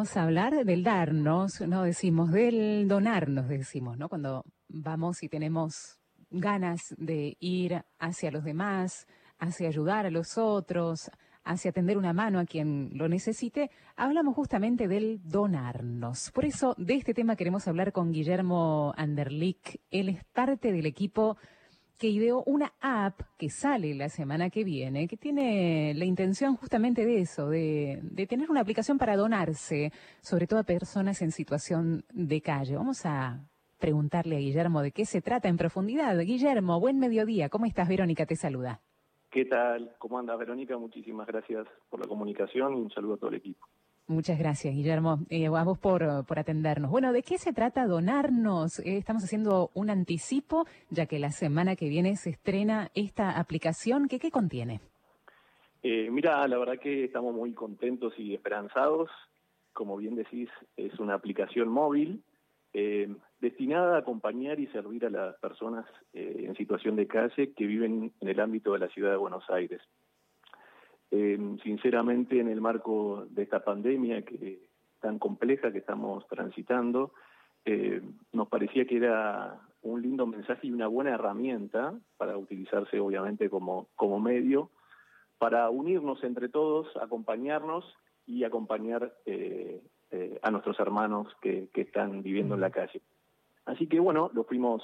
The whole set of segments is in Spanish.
queremos hablar del darnos, no decimos, del donarnos, decimos, ¿no? Cuando vamos y tenemos ganas de ir hacia los demás, hacia ayudar a los otros, hacia tender una mano a quien lo necesite, hablamos justamente del donarnos. Por eso, de este tema queremos hablar con Guillermo Anderlich. Él es parte del equipo que ideó una app que sale la semana que viene, que tiene la intención justamente de eso, de, tener una aplicación para donarse, sobre todo a personas en situación de calle. Vamos a preguntarle a Guillermo de qué se trata en profundidad. Guillermo, buen mediodía. ¿Cómo estás? Verónica te saluda. ¿Qué tal? ¿Cómo andas, Verónica? Muchísimas gracias por la comunicación y un saludo a todo el equipo. Muchas gracias, Guillermo. Eh, a vos por, atendernos. Bueno, ¿de qué se trata donarnos? Eh, estamos haciendo un anticipo, ya que la semana que viene se estrena esta aplicación. ¿Qué, qué contiene? Eh, mira, la verdad que estamos muy contentos y esperanzados. Como bien decís, es una aplicación móvil destinada a acompañar y servir a las personas en situación de calle que viven en el ámbito de la ciudad de Buenos Aires. Eh, sinceramente, en el marco de esta pandemia que tan compleja que estamos transitando, eh, nos parecía que era un lindo mensaje y una buena herramienta para utilizarse obviamente como, como medio para unirnos entre todos, acompañarnos y acompañar eh, eh, a nuestros hermanos que, que, están viviendo en la calle. Así que bueno, lo fuimos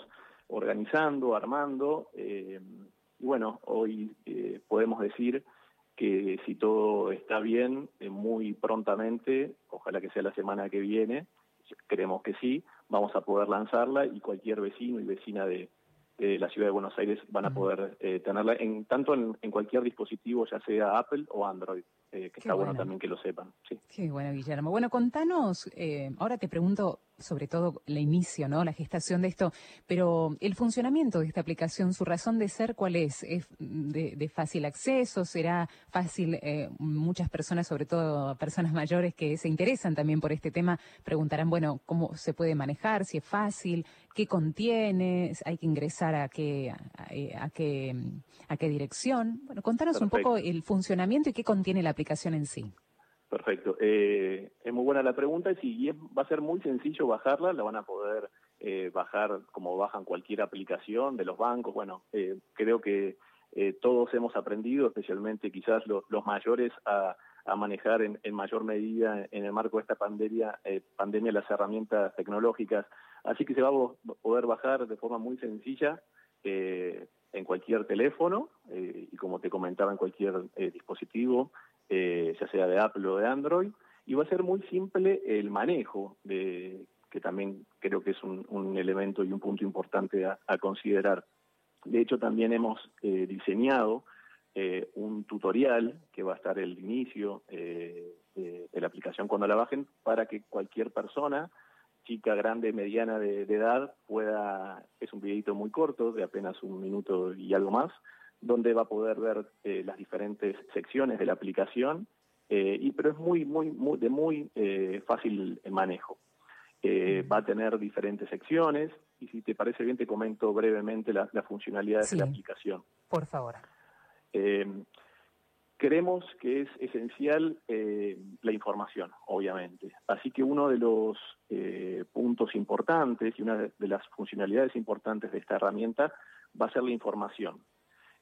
organizando, armando, y bueno, hoy podemos decir que si todo está bien, eh, muy prontamente, ojalá que sea la semana que viene, creemos que sí, vamos a poder lanzarla y cualquier vecino y vecina de, la ciudad de Buenos Aires van a poder eh, tenerla en tanto en, cualquier dispositivo, ya sea Apple o Android. Eh, que está bueno. también que lo sepan. Sí. Qué bueno, Guillermo. Bueno, contanos, ahora te pregunto sobre todo el inicio, ¿no? La gestación de esto, pero el funcionamiento de esta aplicación, su razón de ser, ¿cuál es? ¿Es de, fácil acceso? ¿Será fácil? Eh, muchas personas, sobre todo personas mayores que se interesan también por este tema, preguntarán, bueno, ¿cómo se puede manejar? Si es fácil, ¿qué contiene? ¿Hay que ingresar a qué, a, qué, a qué dirección? Bueno, contanos un poco el funcionamiento y qué contiene la aplicación en sí. Perfecto. Eh, es muy buena la pregunta y si va a ser muy sencillo bajarla, la van a poder eh, bajar como bajan cualquier aplicación de los bancos. Bueno, eh, creo que todos hemos aprendido, especialmente quizás los mayores, a, manejar en, mayor medida en el marco de esta pandemia, pandemia las herramientas tecnológicas. Así que se va a poder bajar de forma muy sencilla en cualquier teléfono y como te comentaba en cualquier dispositivo eh, ya sea de Apple o de Android, y va a ser muy simple el manejo, de, que también creo que es un, elemento y un punto importante a, considerar. De hecho, también hemos eh, diseñado eh, un tutorial que va a estar el inicio de, la aplicación cuando la bajen para que cualquier persona, chica, grande, mediana de, edad, pueda, es un videito muy corto, de apenas un minuto y algo más, donde va a poder ver eh, las diferentes secciones de la aplicación, eh, y, pero es muy, muy, muy de muy eh, fácil manejo. va a tener diferentes secciones, y si te parece bien te comento brevemente las funcionalidades de la aplicación. Por favor. Creemos que es esencial la información, obviamente. Así que uno de los puntos importantes y una de las funcionalidades importantes de esta herramienta va a ser la información.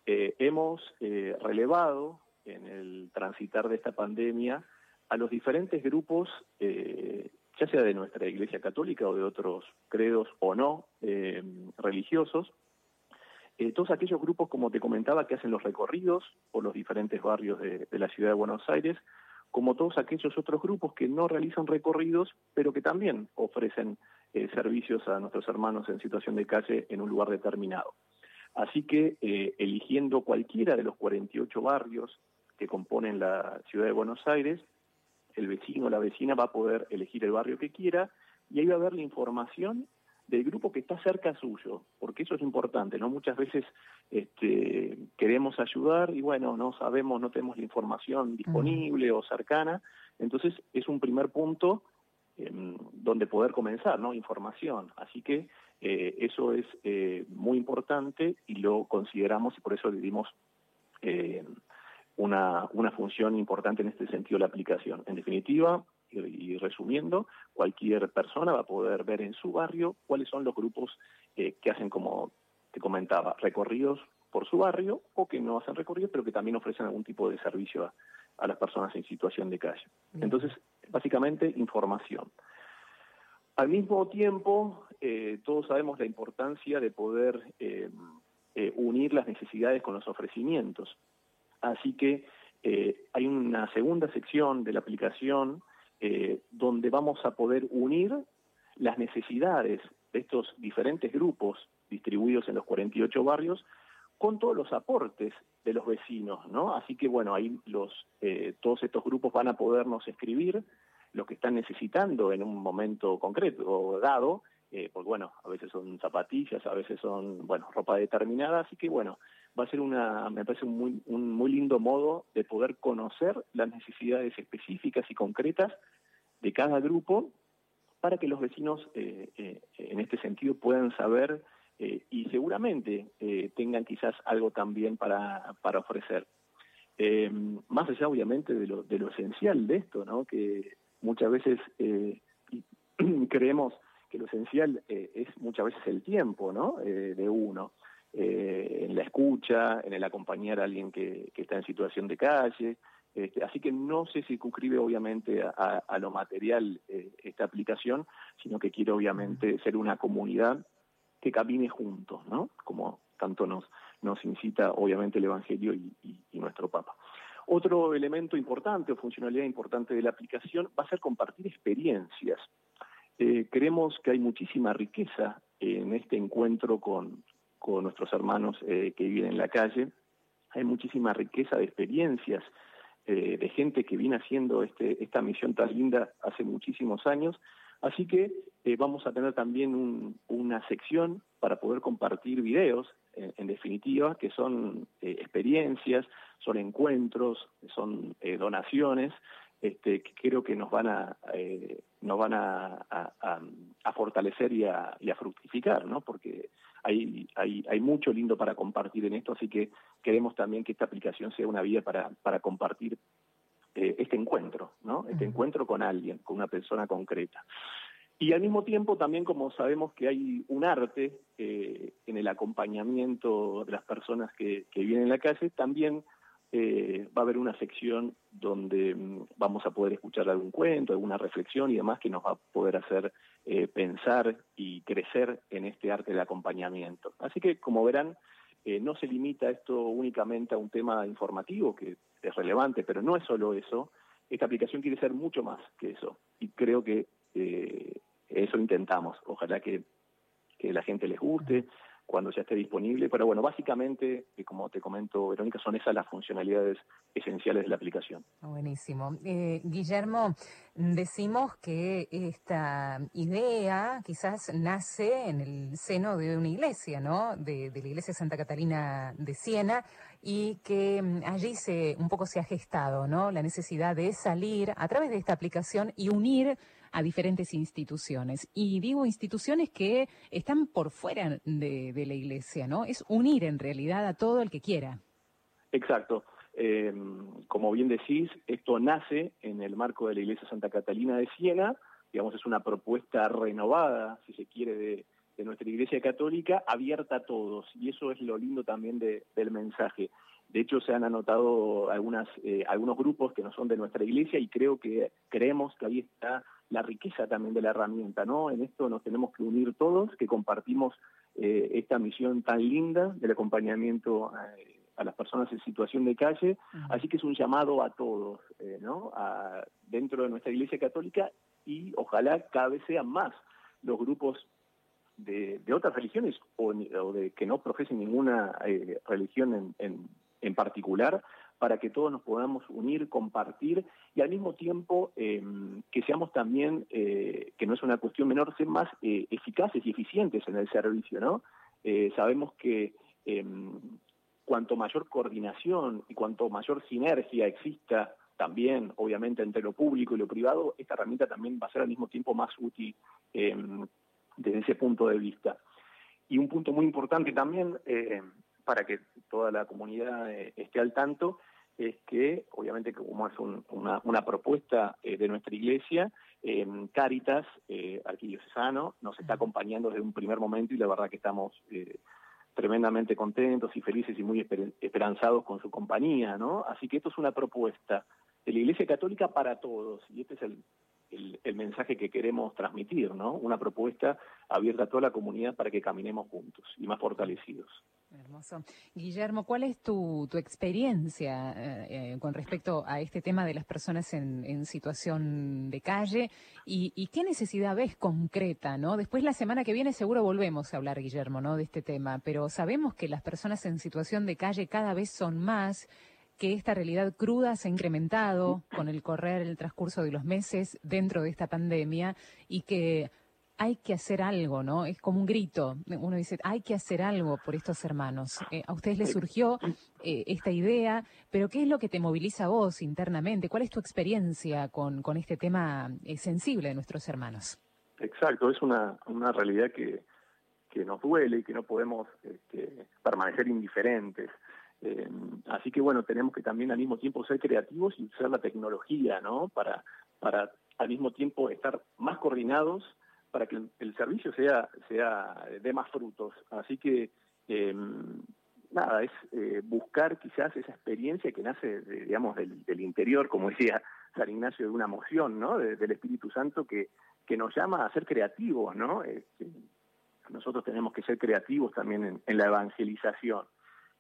Eh, hemos eh, relevado en el transitar de esta pandemia a los diferentes grupos, eh, ya sea de nuestra Iglesia Católica o de otros credos o no religiosos, todos aquellos grupos, como te comentaba, que hacen los recorridos por los diferentes barrios de, de la ciudad de Buenos Aires, como todos aquellos otros grupos que no realizan recorridos, pero que también ofrecen servicios a nuestros hermanos en situación de calle en un lugar determinado. Así que eh, eligiendo cualquiera de los 48 barrios que componen la ciudad de Buenos Aires, el vecino o la vecina va a poder elegir el barrio que quiera y ahí va a ver la información del grupo que está cerca suyo, porque eso es importante, ¿no? Muchas veces este, queremos ayudar y bueno, no sabemos, no tenemos la información disponible o cercana, entonces es un primer punto em, donde poder comenzar, ¿no? Información. Así que eh, eso es eh, muy importante y lo consideramos y por eso le dimos eh, una, una función importante en este sentido la aplicación. En definitiva, y, resumiendo, cualquier persona va a poder ver en su barrio cuáles son los grupos que hacen, como te comentaba, recorridos por su barrio o que no hacen recorridos, pero que también ofrecen algún tipo de servicio a, las personas en situación de calle. Entonces, básicamente, información. Al mismo tiempo, eh, todos sabemos la importancia de poder eh, eh, unir las necesidades con los ofrecimientos. Así que hay una segunda sección de la aplicación donde vamos a poder unir las necesidades de estos diferentes grupos distribuidos en los 48 barrios con todos los aportes de los vecinos, ¿no? Así que bueno, ahí los todos estos grupos van a podernos escribir lo que están necesitando en un momento concreto o dado, eh, porque bueno, a veces son zapatillas, a veces son, bueno, ropa determinada, así que bueno, va a ser una, me parece un muy, un muy lindo modo de poder conocer las necesidades específicas y concretas de cada grupo para que los vecinos eh, eh, en este sentido puedan saber y seguramente tengan quizás algo también para, para ofrecer. más allá obviamente de lo, de esencial de esto, ¿no? que muchas veces eh, creemos que lo esencial eh, es muchas veces el tiempo ¿no? Eh, de uno, en la escucha, en el acompañar a alguien que, está en situación de calle. Este, así que no se circunscribe obviamente a, a lo material esta aplicación, sino que quiere obviamente ser una comunidad que camine juntos, ¿no? Como tanto nos, nos incita obviamente el Evangelio y nuestro Papa. Otro elemento importante o funcionalidad importante de la aplicación va a ser compartir experiencias. Eh, creemos que hay muchísima riqueza en este encuentro con, nuestros hermanos eh, que viven en la calle. Hay muchísima riqueza de experiencias eh, de gente que viene haciendo este, esta misión tan linda hace muchísimos años. Así que vamos a tener también una sección para poder compartir videos en, definitiva, que son eh, experiencias, son encuentros, son eh, donaciones, este, que creo que nos van a, eh, fortalecer y a, fructificar, ¿no? Porque hay, mucho lindo para compartir en esto, así que queremos también que esta aplicación sea una vía para compartir este encuentro, ¿no? Este encuentro con alguien, con una persona concreta. Y al mismo tiempo también como sabemos que hay un arte eh, en el acompañamiento de las personas que, vienen en la calle, también eh, va a haber una sección donde mm, vamos a poder escuchar algún cuento, alguna reflexión y demás que nos va a poder hacer eh, pensar y crecer en este arte del acompañamiento. Así que como verán, no se limita esto únicamente a un tema informativo que es relevante, pero no es solo eso. Esta aplicación quiere ser mucho más que eso y creo que eh, eso intentamos. Ojalá que la gente les guste cuando ya esté disponible. Pero bueno, básicamente, como te comento, Verónica, son esas las funcionalidades esenciales de la aplicación. Buenísimo. Eh, Guillermo, decimos que esta idea quizás nace en el seno de una iglesia, ¿no? De, de la iglesia Santa Catalina de Siena y que mm, allí se un poco se ha gestado, ¿no? La necesidad de salir a través de esta aplicación y unir a diferentes instituciones. Y digo instituciones que están por fuera de, la iglesia, ¿no? Es unir en realidad a todo el que quiera. Exacto. Em, como bien decís, esto nace en el marco de la Iglesia Santa Catalina de Siena, digamos, es una propuesta renovada, si se quiere, de, nuestra Iglesia Católica, abierta a todos, y eso es lo lindo también del mensaje. De hecho, se han anotado algunas, eh, algunos grupos que no son de nuestra iglesia y creo que creemos que ahí está la riqueza también de la herramienta, ¿no? En esto nos tenemos que unir todos, que compartimos eh, esta misión tan linda del acompañamiento eh, a las personas en situación de calle, así que es un llamado a todos, eh, ¿no? A, dentro de nuestra Iglesia Católica y ojalá cada vez sean más los grupos de, otras religiones o, de que no profesen ninguna religión en, en particular, para que todos nos podamos unir, compartir y al mismo tiempo em, que seamos también, eh, que no es una cuestión menor, ser más eh, eficaces y eficientes en el servicio, ¿no? Eh, sabemos que em, cuanto mayor coordinación y cuanto mayor sinergia exista también, obviamente, entre lo público y lo privado, esta herramienta también va a ser al mismo tiempo más útil em, desde ese punto de vista. Y un punto muy importante también para que toda la comunidad eh, esté al tanto, es que, obviamente, como es una, propuesta eh, de nuestra iglesia, eh, Caritas, eh, arquidiocesano, nos está acompañando desde un primer momento y la verdad que estamos eh, tremendamente contentos y felices y muy esperanzados con su compañía, ¿no? Así que esto es una propuesta de la Iglesia Católica para todos y este es el, el, mensaje que queremos transmitir, ¿no? Una propuesta abierta a toda la comunidad para que caminemos juntos y más fortalecidos. Hermoso. Guillermo, ¿cuál es tu, tu experiencia eh, eh, con respecto a este tema de las personas en, situación de calle y, y, qué necesidad ves concreta, ¿no? Después la semana que viene seguro volvemos a hablar, Guillermo, ¿no? De este tema, pero sabemos que las personas en situación de calle cada vez son más que esta realidad cruda se ha incrementado con el correr, el transcurso de los meses dentro de esta pandemia y que hay que hacer algo, ¿no? Es como un grito. Uno dice, hay que hacer algo por estos hermanos. Eh, a ustedes les surgió eh, esta idea, pero ¿qué es lo que te moviliza a vos internamente? ¿Cuál es tu experiencia con, con este tema eh, sensible de nuestros hermanos? Exacto, es una, una realidad que, que nos duele y que no podemos este, permanecer indiferentes. Eh, así que bueno, tenemos que también al mismo tiempo ser creativos y usar la tecnología, ¿no? Para, para al mismo tiempo estar más coordinados para que el, servicio sea, sea de más frutos. Así que eh, nada, es eh, buscar quizás esa experiencia que nace, digamos, del, interior, como decía San Ignacio, de una emoción, ¿no? del Espíritu Santo que, que nos llama a ser creativos, ¿no? Este, nosotros tenemos que ser creativos también en la evangelización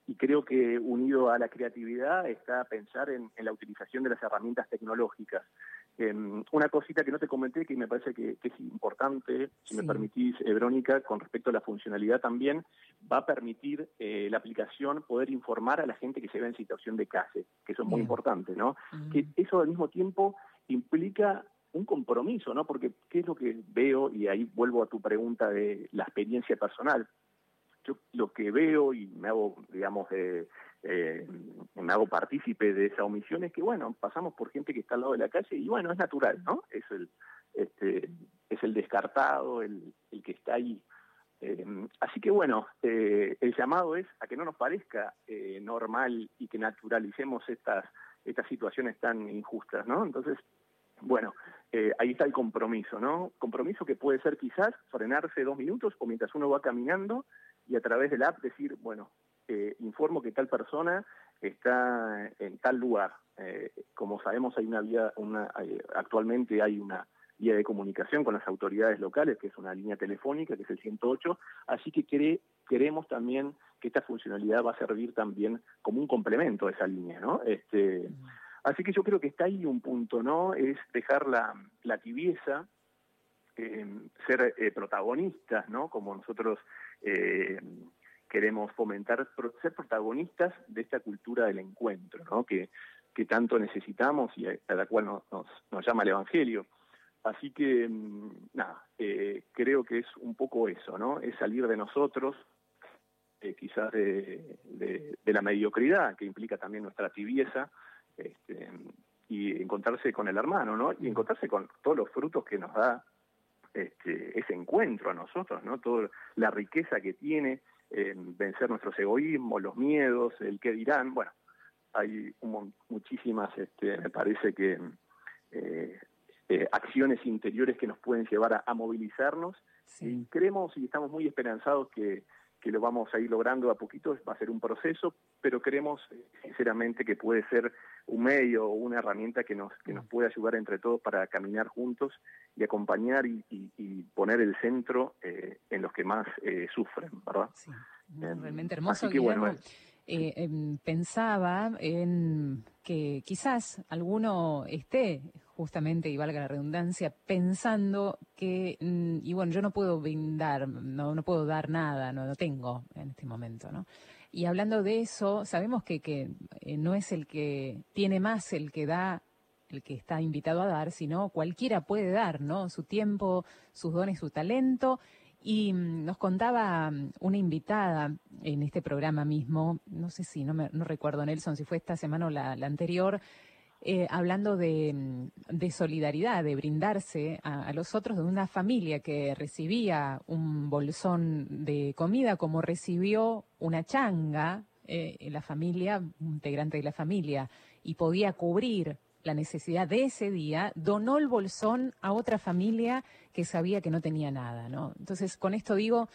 y creo que unido a la creatividad está pensar en, la utilización de las herramientas tecnológicas. Em, una cosita que no te comenté que me parece que, es importante, si me permitís, eh, Verónica, con respecto a la funcionalidad también, va a permitir eh, la aplicación poder informar a la gente que se ve en situación de calle, que eso es muy importante, ¿no? Que eso al mismo tiempo implica un compromiso, ¿no? Porque qué es lo que veo, y ahí vuelvo a tu pregunta de la experiencia personal, yo lo que veo y me hago, digamos, eh, me hago partícipe de esa omisión es que, bueno, pasamos por gente que está al lado de la calle y, bueno, es natural, ¿no? Es el, este, es el descartado, el, el que está ahí. Eh, así que, bueno, eh, el llamado es a que no nos parezca eh, normal y que naturalicemos estas, estas situaciones tan injustas, ¿no? Entonces, bueno, eh, ahí está el compromiso, ¿no? Compromiso que puede ser quizás frenarse dos minutos o mientras uno va caminando y a través del app decir, bueno, eh, informo que tal persona está en tal lugar. Eh, como sabemos, hay una vía, una, actualmente hay una vía de comunicación con las autoridades locales, que es una línea telefónica, que es el 108, así que queremos también que esta funcionalidad va a servir también como un complemento a esa línea, ¿no? Este, así que yo creo que está ahí un punto, ¿no? Es dejar la, la tibieza, eh, ser protagonistas, ¿no? Como nosotros eh, queremos fomentar, ser protagonistas de esta cultura del encuentro, ¿no? que, que tanto necesitamos y a, la cual nos, nos, llama el Evangelio. Así que, mm, nada, eh, creo que es un poco eso, ¿no? Es salir de nosotros, eh, quizás de, de, la mediocridad, que implica también nuestra tibieza, este, y encontrarse con el hermano, ¿no? Y encontrarse con todos los frutos que nos da este, ese encuentro a nosotros, ¿no? Toda la riqueza que tiene en vencer nuestros egoísmos, los miedos, el qué dirán, bueno, hay muchísimas, este, me parece que eh, eh, acciones interiores que nos pueden llevar a, movilizarnos. Y creemos y estamos muy esperanzados que que lo vamos a ir logrando a poquito, va a ser un proceso, pero creemos sinceramente que puede ser un medio o una herramienta que nos, que nos puede ayudar entre todos para caminar juntos y acompañar y, poner el centro eh, en los que más eh, sufren, ¿verdad? Sí, realmente hermoso. Guillermo. Eh, em, pensaba en que quizás alguno esté justamente, y valga la redundancia, pensando que, mm, y bueno, yo no puedo brindar, no, no puedo dar nada, no lo tengo en este momento, ¿no? Y hablando de eso, sabemos que, eh, no es el que tiene más el que da, el que está invitado a dar, sino cualquiera puede dar, ¿no? Su tiempo, sus dones, su talento. Y mm, nos contaba mm, una invitada en este programa mismo, no sé si, no, me, no recuerdo Nelson, si fue esta semana o la anterior, eh, hablando mm, de, solidaridad, de brindarse a, los otros, de una familia que recibía un bolsón de comida como recibió una changa eh, la familia, un integrante de la familia, y podía cubrir la necesidad de ese día, donó el bolsón a otra familia que sabía que no tenía nada, ¿no? Entonces, con esto digo,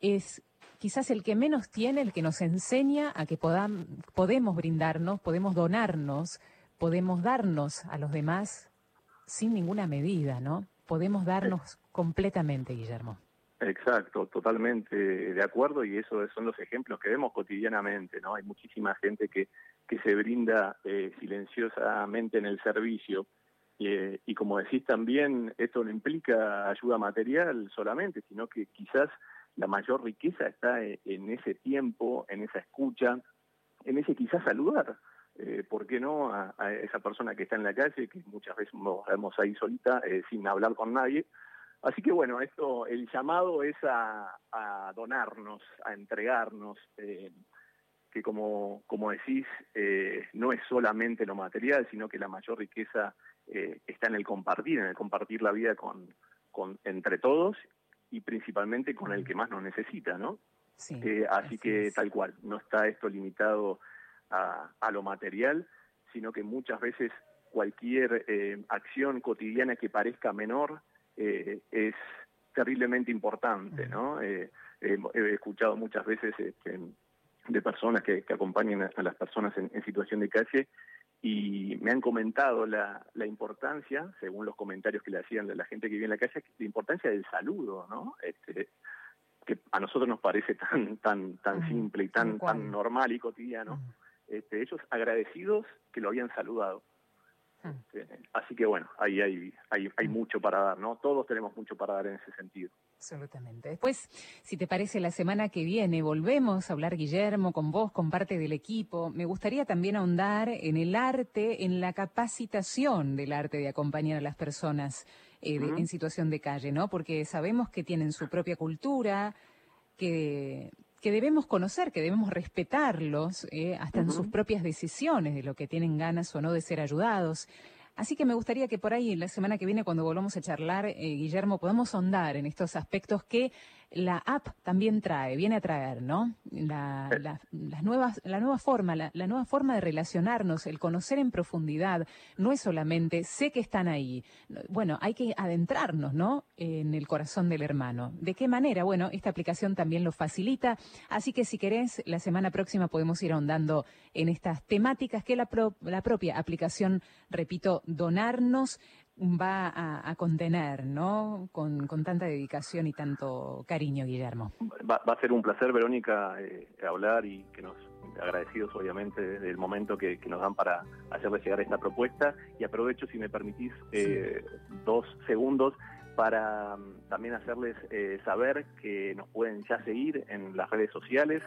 es quizás el que menos tiene, el que nos enseña a que podemos brindarnos, podemos donarnos, podemos darnos a los demás sin ninguna medida, ¿no? Podemos darnos completamente, Guillermo. Exacto, totalmente de acuerdo y esos son los ejemplos que vemos cotidianamente, ¿no? Hay muchísima gente que, que se brinda eh, silenciosamente en el servicio eh, y como decís también, esto no implica ayuda material solamente, sino que quizás la mayor riqueza está en, ese tiempo, en esa escucha, en ese quizás saludar, eh, ¿por qué no? A, esa persona que está en la calle, que muchas veces nos vemos ahí solita, eh, sin hablar con nadie. Así que bueno, esto, el llamado es a, donarnos, a entregarnos, eh, que como, como decís, eh, no es solamente lo material, sino que la mayor riqueza está en el compartir, en el compartir la vida con, con, entre todos y principalmente con el que más nos necesita, ¿no? Sí, así que tal cual, no está esto limitado a, lo material, sino que muchas veces cualquier eh, acción cotidiana que parezca menor eh, es terriblemente importante, ¿no? Eh, he escuchado muchas veces este, de personas que, acompañan a, las personas en, situación de calle y me han comentado la, la, importancia, según los comentarios que le hacían de la gente que vive en la calle, la importancia del saludo, ¿no? Este, que a nosotros nos parece tan tan tan simple y tan tan normal y cotidiano, este, ellos agradecidos que lo habían saludado. Este, así que bueno, ahí hay, hay, hay mucho para dar, ¿no? Todos tenemos mucho para dar en ese sentido. Absolutamente. Después, si te parece, la semana que viene volvemos a hablar, Guillermo, con vos, con parte del equipo. Me gustaría también ahondar en el arte, en la capacitación del arte de acompañar a las personas eh, en situación de calle, ¿no? Porque sabemos que tienen su propia cultura, que que debemos conocer, que debemos respetarlos eh, hasta en sus propias decisiones de lo que tienen ganas o no de ser ayudados. Así que me gustaría que por ahí, la semana que viene, cuando volvamos a charlar, eh, Guillermo, podamos ahondar en estos aspectos que la app también trae, viene a traer, ¿no? La, las nuevas, la nueva forma, la, nueva forma de relacionarnos, el conocer en profundidad, no es solamente sé que están ahí. Bueno, hay que adentrarnos, ¿no? En el corazón del hermano. ¿De qué manera? Bueno, esta aplicación también lo facilita. Así que si querés, la semana próxima podemos ir ahondando en estas temáticas que la, la propia aplicación, repito, donarnos va a, contener, ¿no? Con, tanta dedicación y tanto cariño, Guillermo. Va, a ser un placer, Verónica, eh, hablar y que nos agradecidos obviamente del momento que, nos dan para hacerles llegar esta propuesta y aprovecho si me permitís eh, dos segundos para mm, también hacerles eh, saber que nos pueden ya seguir en las redes sociales,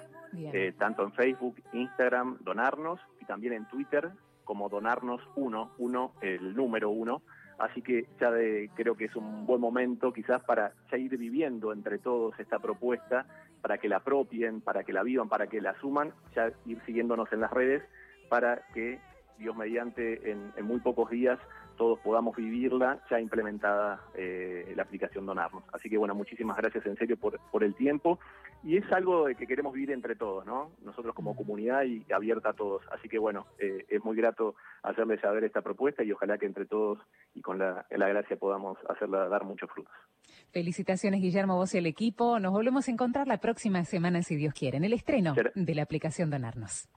tanto en Facebook, Instagram, Donarnos y también en Twitter como Donarnos 1, uno, el número uno. Así que ya de, creo que es un buen momento quizás para ya ir viviendo entre todos esta propuesta, para que la apropien, para que la vivan, para que la asuman, ya ir siguiéndonos en las redes para que Dios mediante en, muy pocos días todos podamos vivirla ya implementada eh, la aplicación Donarnos. Así que bueno, muchísimas gracias en serio por, por el tiempo y es algo de que queremos vivir entre todos, ¿no? Nosotros como comunidad y abierta a todos. Así que bueno, eh, es muy grato hacerles saber esta propuesta y ojalá que entre todos y con la, la gracia podamos hacerla dar muchos frutos. Felicitaciones Guillermo, vos y el equipo. Nos volvemos a encontrar la próxima semana si Dios quiere, en el estreno de la aplicación Donarnos.